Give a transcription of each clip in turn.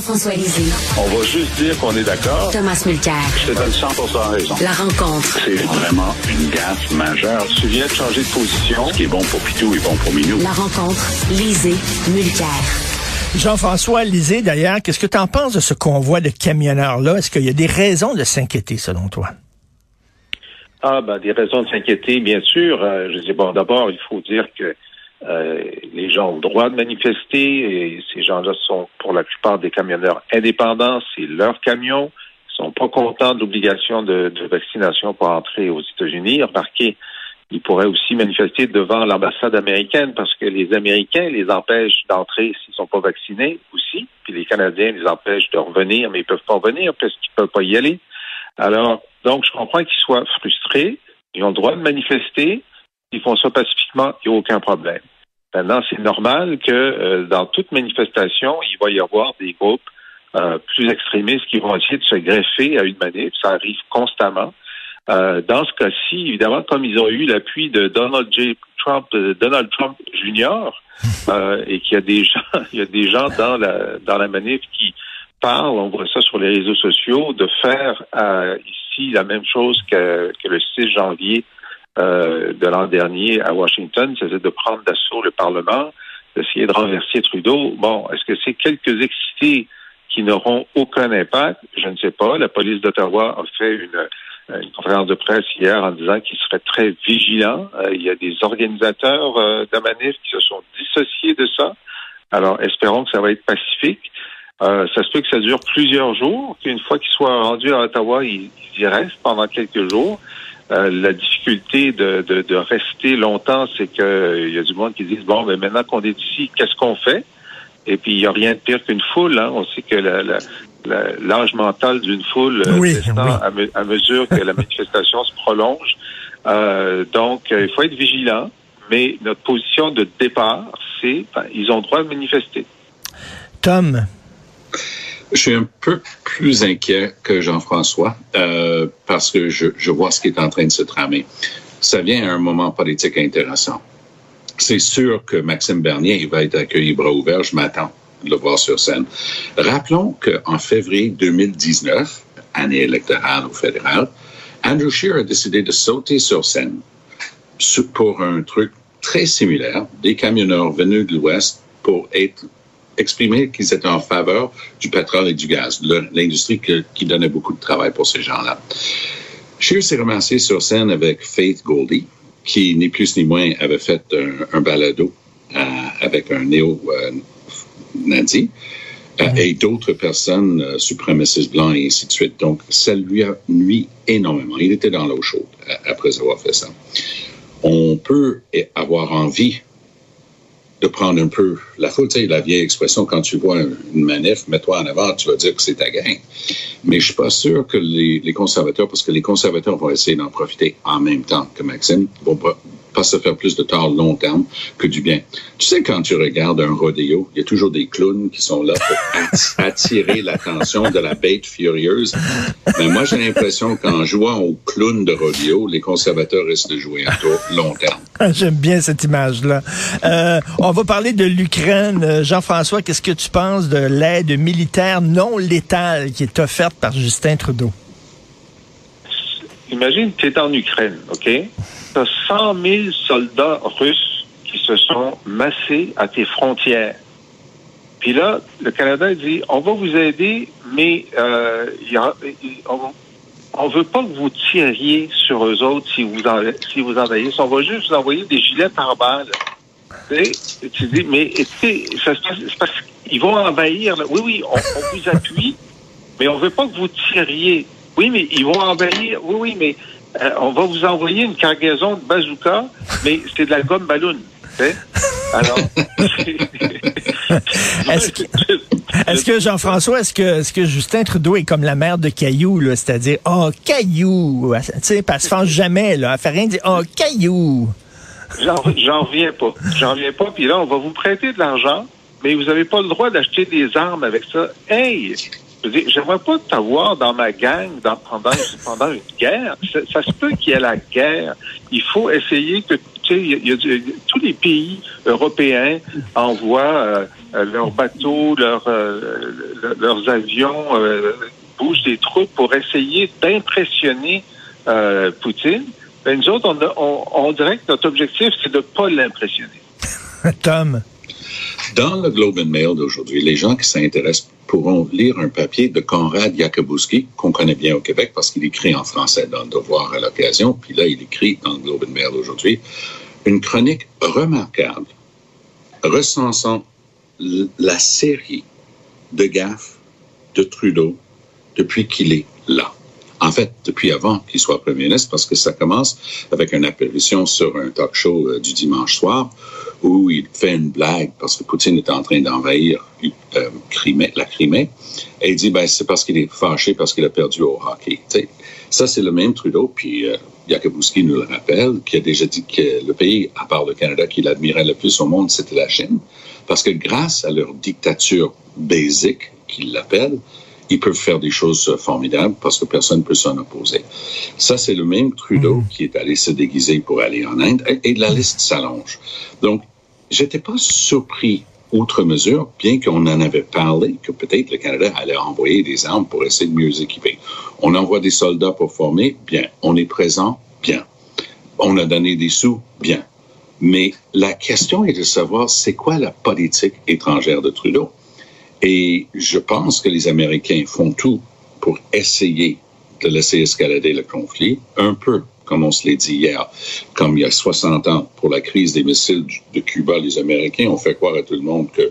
Jean-François Lisée. On va juste dire qu'on est d'accord. Thomas Mulcair. Je te donne 100% raison. La rencontre. C'est vraiment une gaffe majeure. Tu viens de changer de position. Ce qui est bon pour Pitou est bon pour Minou. La rencontre. Lisée. Mulcair. Jean-François Lisée, d'ailleurs, qu'est-ce que tu en penses de ce convoi de camionneurs-là? Est-ce qu'il y a des raisons de s'inquiéter, selon toi? Ah, ben, des raisons de s'inquiéter, bien sûr. Euh, je dis, bon, d'abord, il faut dire que euh, les gens ont le droit de manifester et ces gens-là sont pour la plupart des camionneurs indépendants, c'est leur camion. Ils sont pas contents de l'obligation de, de, vaccination pour entrer aux États-Unis. Remarquez, ils pourraient aussi manifester devant l'ambassade américaine parce que les Américains les empêchent d'entrer s'ils sont pas vaccinés aussi, puis les Canadiens les empêchent de revenir, mais ils peuvent pas revenir parce qu'ils peuvent pas y aller. Alors, donc, je comprends qu'ils soient frustrés. Ils ont le droit de manifester. Ils font ça pacifiquement, il n'y a aucun problème. Maintenant, c'est normal que euh, dans toute manifestation, il va y avoir des groupes euh, plus extrémistes qui vont essayer de se greffer à une manif. Ça arrive constamment. Euh, dans ce cas-ci, évidemment, comme ils ont eu l'appui de Donald J. Trump, de Donald Trump Jr., et qu'il y a des gens, il y a des gens dans la dans la manif qui parlent, on voit ça sur les réseaux sociaux, de faire ici la même chose que, que le 6 janvier euh, de l'an dernier à Washington, c'était de prendre d'assaut le Parlement, d'essayer de renverser Trudeau. Bon, est-ce que c'est quelques excités qui n'auront aucun impact? Je ne sais pas. La police d'Ottawa a fait une, une, conférence de presse hier en disant qu'il serait très vigilant. Euh, il y a des organisateurs euh, de qui se sont dissociés de ça. Alors, espérons que ça va être pacifique. Euh, ça se peut que ça dure plusieurs jours, qu'une fois qu'ils soient rendus à Ottawa, ils y restent pendant quelques jours. Euh, la difficulté de, de, de rester longtemps, c'est qu'il euh, y a du monde qui dit bon, mais maintenant qu'on est ici, qu'est-ce qu'on fait? Et puis il n'y a rien de pire qu'une foule. Hein. On sait que la, la, l'âge mental d'une foule euh, oui, oui. À, me, à, mesure que la manifestation se prolonge. Euh, donc, il faut être vigilant. Mais notre position de départ, c'est ben, ils ont le droit de manifester. Tom, je suis un peu plus inquiet que Jean-François euh, parce que je, vois ce qui est en train de se tramer. Ça vient à un moment politique intéressant. C'est sûr que Maxime Bernier va être accueilli bras ouverts. Je m'attends de le voir sur scène. Rappelons qu'en février 2019, année électorale au fédéral, Andrew Scheer a décidé de sauter sur scène pour un truc très similaire. Des camionneurs venus de l'Ouest pour être exprimer qu'ils étaient en faveur du pétrole et du gaz, l'industrie qui donnait beaucoup de travail pour ces gens-là. Scheer s'est ramassé sur scène avec Faith Goldie, qui ni plus ni moins avait fait un, un balado euh, avec un néo-nazi. Euh, mm -hmm. et d'autres personnes, euh, suprémacistes blancs et ainsi de suite. Donc, ça lui a nuit énormément. Il était dans l'eau chaude après avoir fait ça. On peut avoir envie de prendre un peu la foule. Tu sais, la vieille expression, quand tu vois une manif, mets-toi en avant, tu vas dire que c'est ta gang. Mais je suis pas sûr que les, les, conservateurs, parce que les conservateurs vont essayer d'en profiter en même temps que Maxime, vont pas, se faire plus de tort long terme que du bien. Tu sais, quand tu regardes un rodéo, il y a toujours des clowns qui sont là pour attirer l'attention de la bête furieuse. Mais moi, j'ai l'impression qu'en jouant au clown de rodéo, les conservateurs risquent de jouer un tour long terme. J'aime bien cette image-là. Euh, on va parler de l'Ukraine. Jean-François, qu'est-ce que tu penses de l'aide militaire non létale qui est offerte par Justin Trudeau? Imagine, tu es en Ukraine, OK? Tu as 100 000 soldats russes qui se sont massés à tes frontières. Puis là, le Canada dit, on va vous aider, mais euh, on ne veut pas que vous tiriez sur eux autres si vous, en, si vous envahissez. On va juste vous envoyer des gilets par balles. Sais, tu dis, mais c'est parce qu'ils vont envahir. Oui, oui, on, on vous appuie, mais on veut pas que vous tiriez. Oui, mais ils vont envahir. Oui, oui, mais euh, on va vous envoyer une cargaison de bazooka, mais c'est de la gomme ballon. Alors, Est-ce que- Jean-François, est-ce que, est-ce que Justin Trudeau est comme la mère de Caillou, là, c'est-à-dire, oh, Caillou, tu sais, qu'elle se fâche jamais, là, elle fait rien dire, oh, Caillou. J'en j'en reviens pas. J'en reviens pas. Puis là, on va vous prêter de l'argent, mais vous n'avez pas le droit d'acheter des armes avec ça. Hey! Je veux dire, j'aimerais pas t'avoir dans ma gang dans, pendant, pendant une guerre. Ça, ça se peut qu'il y ait la guerre. Il faut essayer que, y a- y a tous les pays européens envoient euh, euh, leurs bateaux, leurs, euh, leurs avions, euh, bougent des troupes pour essayer d'impressionner euh, Poutine. Ben, nous autres, on, on dirait que notre objectif, c'est de ne pas l'impressionner. Tom? Dans le Globe and Mail d'aujourd'hui, les gens qui s'intéressent pourront lire un papier de Konrad Jakubowski, qu'on connaît bien au Québec parce qu'il écrit en français dans le Devoir à l'occasion, puis là, il écrit dans le Globe and Mail d'aujourd'hui une chronique remarquable recensant la série de gaffes de Trudeau depuis qu'il est là. En fait, depuis avant qu'il soit premier ministre, parce que ça commence avec une apparition sur un talk show euh, du dimanche soir où il fait une blague parce que Poutine est en train d'envahir euh, la Crimée. Et il dit, ben, c'est parce qu'il est fâché parce qu'il a perdu au hockey. Ça, c'est le même Trudeau. Puis euh, nous le rappelle, qui a déjà dit que le pays, à part le Canada, qu'il admirait le plus au monde, c'était la Chine. Parce que grâce à leur dictature basique, qu'ils l'appellent, ils peuvent faire des choses formidables parce que personne ne peut s'en opposer. Ça, c'est le même Trudeau qui est allé se déguiser pour aller en Inde et, et la liste s'allonge. Donc, j'étais pas surpris outre mesure, bien qu'on en avait parlé, que peut-être le Canada allait envoyer des armes pour essayer de mieux équiper. On envoie des soldats pour former, bien. On est présent, bien. On a donné des sous, bien. Mais la question est de savoir c'est quoi la politique étrangère de Trudeau? Et je pense que les Américains font tout pour essayer de laisser escalader le conflit, un peu comme on se l'est dit hier, comme il y a 60 ans pour la crise des missiles de Cuba, les Américains ont fait croire à tout le monde que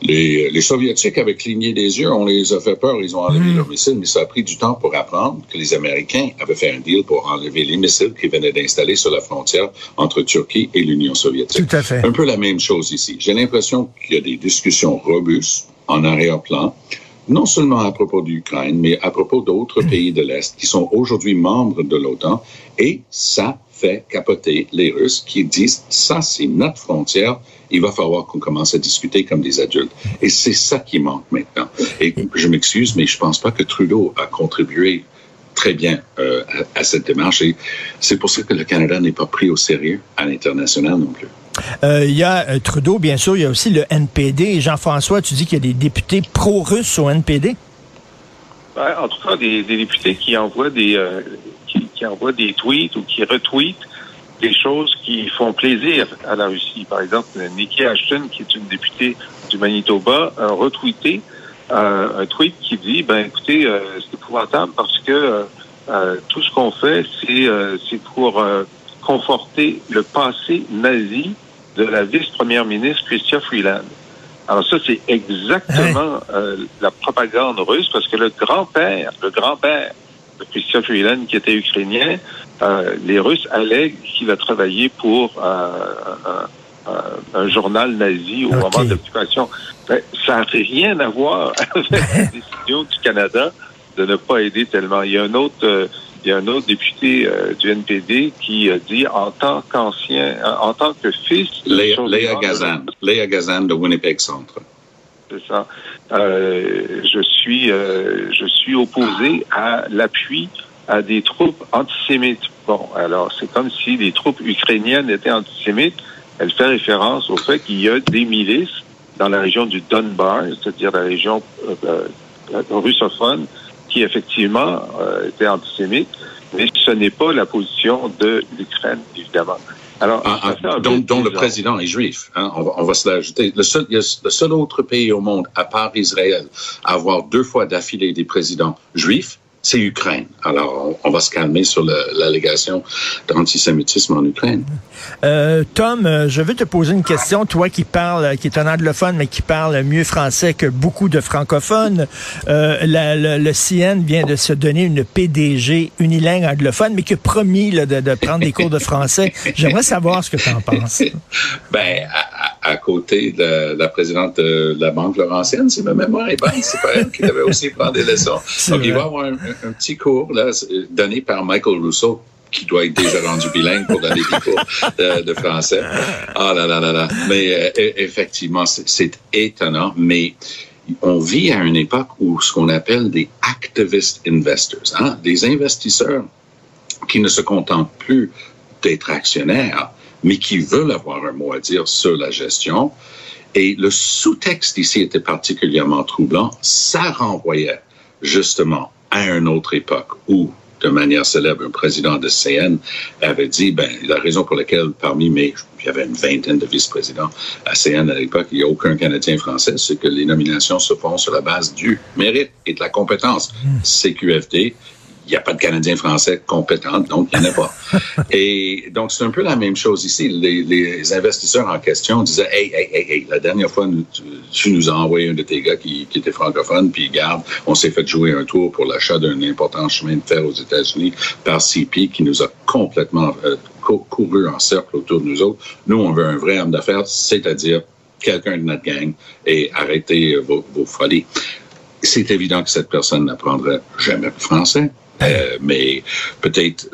les, les Soviétiques avaient cligné des yeux, on les a fait peur, ils ont enlevé leurs missiles, mais ça a pris du temps pour apprendre que les Américains avaient fait un deal pour enlever les missiles qu'ils venaient d'installer sur la frontière entre Turquie et l'Union soviétique. Tout à fait. Un peu la même chose ici. J'ai l'impression qu'il y a des discussions robustes en arrière-plan, non seulement à propos de l'Ukraine, mais à propos d'autres pays de l'Est qui sont aujourd'hui membres de l'OTAN, et ça fait capoter les Russes qui disent ça c'est notre frontière, il va falloir qu'on commence à discuter comme des adultes. Et c'est ça qui manque maintenant. Et je m'excuse, mais je pense pas que Trudeau a contribué très bien euh, à, à cette démarche. Et c'est pour ça que le Canada n'est pas pris au sérieux à l'international non plus. Euh, Il y a euh, Trudeau, bien sûr, il y a aussi le NPD. Jean-François, tu dis qu'il y a des députés pro-russes au NPD? Ouais, en tout cas, des, des députés qui envoient des euh, qui, qui envoient des tweets ou qui retweetent des choses qui font plaisir à la Russie. Par exemple, Nikki Ashton, qui est une députée du Manitoba, a retweeté euh, un tweet qui dit ben écoutez, euh, c'est épouvantable parce que euh, euh, tout ce qu'on fait, c'est euh, c'est pour euh, conforter le passé nazi de la vice-première ministre Chrystia Freeland. Alors ça, c'est exactement euh, la propagande russe parce que le grand-père, le grand-père de Chrystia Freeland, qui était ukrainien, euh, les Russes allèguent qu'il a travaillé pour euh, un, un- journal nazi au moment de l'occupation. Ben, ça n'a rien à voir avec la décision du Canada de ne pas aider tellement. Il y a un autre, euh, il y a un autre député euh, du NPD qui a dit en tant qu'ancien, euh, en tant que fils. de Léa, Léa de- Gazan, Léa Gazan de Winnipeg Centre. c'est ça. Euh, je suis, euh, je suis opposé à l'appui à des troupes antisémites. Bon, alors c'est comme si les troupes ukrainiennes étaient antisémites. Elle fait référence au fait qu'il y a des milices dans la région du Donbass, c'est-à-dire la région euh, euh, russophone, qui effectivement euh, était antisémite, mais ce n'est pas la position de l'Ukraine, évidemment. Alors, ah, ah, dont, dont le président est juif. Hein, on, va, on va se l'ajouter. Le seul, le seul autre pays au monde, à part Israël, à avoir deux fois d'affilée des présidents juifs, c'est Ukraine. Alors, on, va se calmer sur l'allégation d'antisémitisme en Ukraine. Euh, Tom, euh, je veux te poser une question. Toi qui parles, qui est un anglophone, mais qui parle mieux français que beaucoup de francophones, euh, le CN vient de se donner une PDG unilingue anglophone, mais qui a promis de, de, prendre des cours de français. J'aimerais savoir ce que tu en penses. ben, à, côté de la, présidente de la Banque Laurentienne, si ma mémoire est bonne, c'est pas elle qui devait aussi prendre des leçons. Donc, il va avoir un, un, petit cours là, donné par Michael Rousseau qui doit être déjà rendu bilingue pour donner des cours de, français. Ah là là là là. Mais euh, e, effectivement, c'est étonnant, mais on vit à une époque où ce qu'on appelle des activist investors, hein, des investisseurs qui ne se contentent plus d'être actionnaires, mais qui veulent avoir un mot à dire sur la gestion. Et le sous-texte ici était particulièrement troublant. Ça renvoyait justement à une autre époque où, de manière célèbre, un président de CN avait dit, ben, la raison pour laquelle parmi mes, il y avait une vingtaine de vice-présidents à CN à l'époque, il n'y a aucun Canadien français, c'est que les nominations se font sur la base du mérite et de la compétence. Hmm. CQFD, n'y a pas de Canadiens français compétents, donc il n'y en a pas. Et donc, c'est un peu la même chose ici. Les, investisseurs en question disaient, hey, hey, hey, hey, la dernière fois, tu, nous as envoyé un de tes gars qui, était francophone, puis garde, on s'est fait jouer un tour pour l'achat d'un important chemin de fer aux États-Unis par CP qui nous a complètement euh, couru en cercle autour de nous autres. Nous, on veut un vrai homme d'affaires, c'est-à-dire quelqu'un de notre gang et arrêtez vos, vos folies. C'est évident que cette personne n'apprendrait jamais le français. Euh, mais peut-être,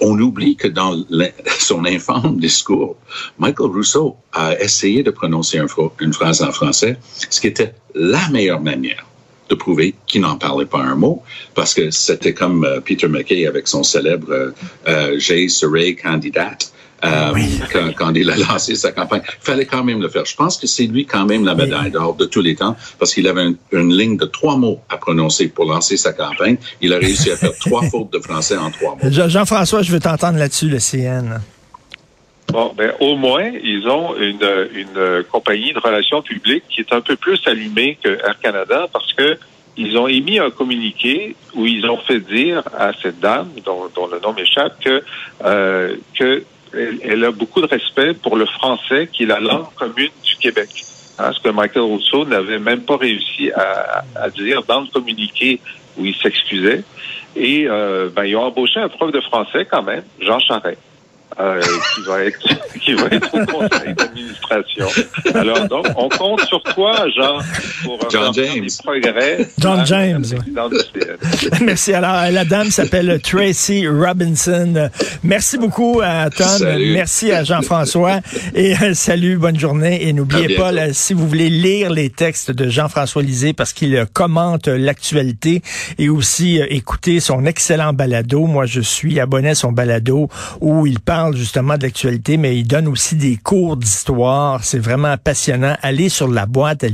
on oublie que dans son infâme discours, Michael Rousseau a essayé de prononcer une phrase en français, ce qui était la meilleure manière de prouver qu'il n'en parlait pas un mot, parce que c'était comme euh, Peter McKay avec son célèbre euh, euh J'ai serai candidate. Euh, quand, il a lancé sa campagne. Il fallait quand même le faire. Je pense que c'est lui quand même la médaille d'or de tous les temps parce qu'il avait une, ligne de trois mots à prononcer pour lancer sa campagne. Il a réussi à faire trois fautes de français en trois mots. Jean-François, je veux t'entendre là-dessus, le CN. Bon, ben, au moins, ils ont une, une compagnie de relations publiques qui est un peu plus allumée que Air Canada parce que ils ont émis un communiqué où ils ont fait dire à cette dame, dont, dont le nom m'échappe, que, euh, que elle, a beaucoup de respect pour le français, qui est la langue commune du Québec. Hein, ce que Michael Rousseau n'avait même pas réussi à, à, dire dans le communiqué où il s'excusait. Et euh, ben, ils ont embauché un prof de français quand même, Jean Charest. Euh, qui va être qui va être au conseil d'administration. Alors donc, on compte sur toi, Jean, pour John James. des progrès. John James. Merci. Alors, la dame s'appelle Tracy Robinson. Merci beaucoup à Tom. Merci à Jean-François. Et euh, salut, bonne journée. Et n'oubliez pas, si vous voulez lire les textes de Jean-François Lisée, parce qu'il euh, commente l'actualité et aussi écouter son excellent balado. Moi, je suis abonné à son balado où il parle justement de l'actualité, mais il donne aussi des cours d'histoire. C'est vraiment passionnant. Allez sur la boîte